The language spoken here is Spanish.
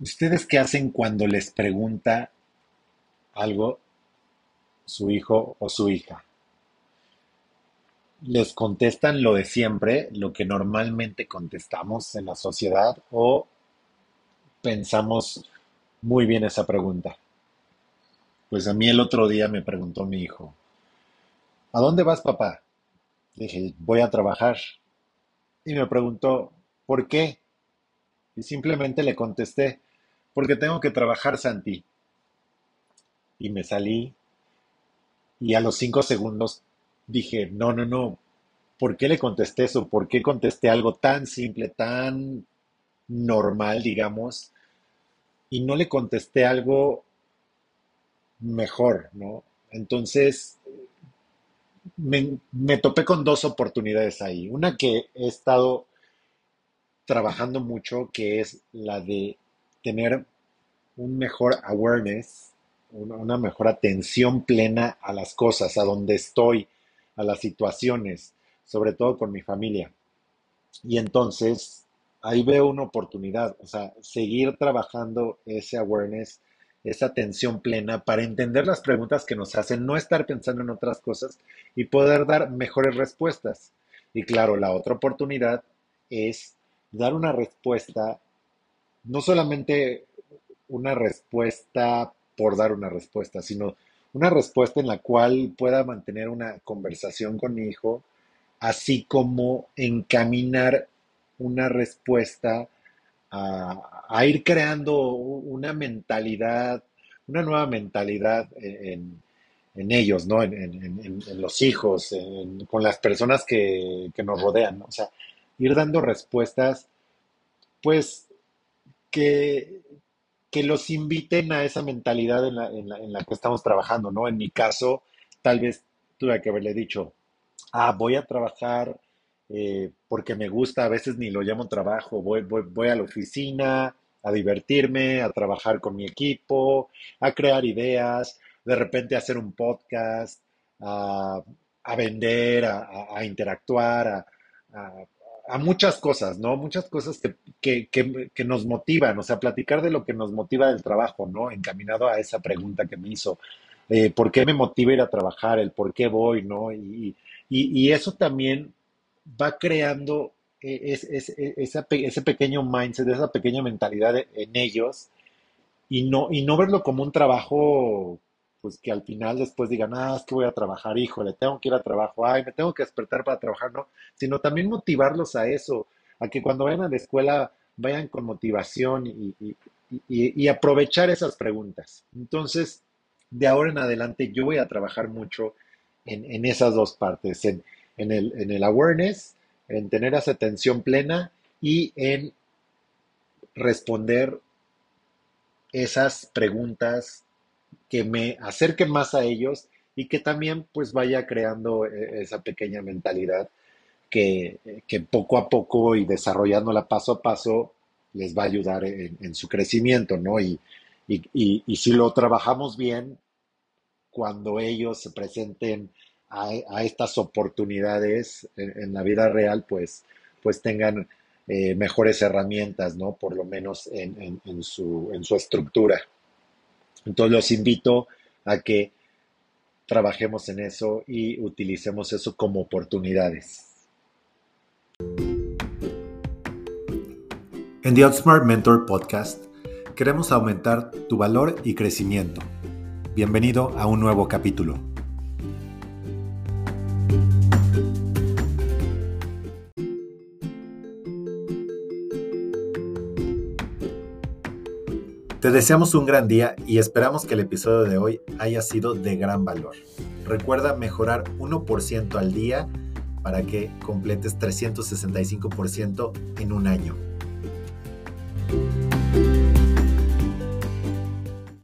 ¿Ustedes qué hacen cuando les pregunta algo su hijo o su hija? ¿Les contestan lo de siempre, lo que normalmente contestamos en la sociedad o pensamos muy bien esa pregunta? Pues a mí el otro día me preguntó mi hijo, ¿a dónde vas papá? dije, voy a trabajar. Y me preguntó, ¿por qué? Y simplemente le contesté, porque tengo que trabajar, Santi. Y me salí y a los cinco segundos dije, no, no, no, ¿por qué le contesté eso? ¿Por qué contesté algo tan simple, tan normal, digamos? Y no le contesté algo mejor, ¿no? Entonces, me, me, topé con dos oportunidades ahí. Una que he estado trabajando mucho, que es la de tener un mejor awareness, una, mejor atención plena a las cosas, a donde estoy, a las situaciones, sobre todo con mi familia. Y entonces ahí veo una oportunidad, o sea, seguir trabajando ese awareness, esa atención plena para entender las preguntas que nos hacen, no estar pensando en otras cosas y poder dar mejores respuestas. Y claro, la otra oportunidad es dar una respuesta no solamente una respuesta por dar una respuesta, sino una respuesta en la cual pueda mantener una conversación con hijo, así como encaminar una respuesta a, ir creando una mentalidad, una nueva mentalidad en, ellos, ¿no? En, los hijos, con las personas que, que nos rodean, ¿no? O sea, ir dando respuestas, pues, que, que los inviten a esa mentalidad en la, en, la, en la, que estamos trabajando, ¿no? En mi caso, tal vez tuve que haberle dicho, ah, voy a trabajar eh, porque me gusta, a veces ni lo llamo trabajo, voy, voy, voy a la oficina a divertirme, a trabajar con mi equipo, a crear ideas, de repente a hacer un podcast, a, a vender, a, a interactuar, a, a muchas cosas, ¿no? Muchas cosas que, que, que, nos motivan, o sea, platicar de lo que nos motiva del trabajo, ¿no? Encaminado a esa pregunta que me hizo, eh, ¿por qué me motiva ir a trabajar? El por qué voy, ¿no? Y, y, y eso también va creando eh, es, es, ese pequeño mindset, esa pequeña mentalidad en ellos y no, y no verlo como un trabajo pues que al final después digan, ah, es que voy a trabajar, híjole, tengo que ir a trabajo, ay, me tengo que despertar para trabajar, no, sino también motivarlos a eso, a que cuando vayan a la escuela vayan con motivación y, y, aprovechar esas preguntas. Entonces, de ahora en adelante yo voy a trabajar mucho en, en esas dos partes, en, en, el, en el awareness, en tener esa atención plena y en responder esas preguntas que me acerque más a ellos y que también pues vaya creando eh, esa pequeña mentalidad que, poco a poco y desarrollándola paso a paso les va a ayudar en, su crecimiento, ¿no? Y, y, si lo trabajamos bien, cuando ellos se presenten a, estas oportunidades en, la vida real, pues, pues tengan eh, mejores herramientas, ¿no? Por lo menos en, en, su, en su estructura. Entonces los invito a que trabajemos en eso y utilicemos eso como oportunidades. En The Outsmart Mentor Podcast queremos aumentar tu valor y crecimiento. Bienvenido a un nuevo capítulo. Te deseamos un gran día y esperamos que el episodio de hoy haya sido de gran valor. Recuerda mejorar 1% al día para que completes 365% en un año.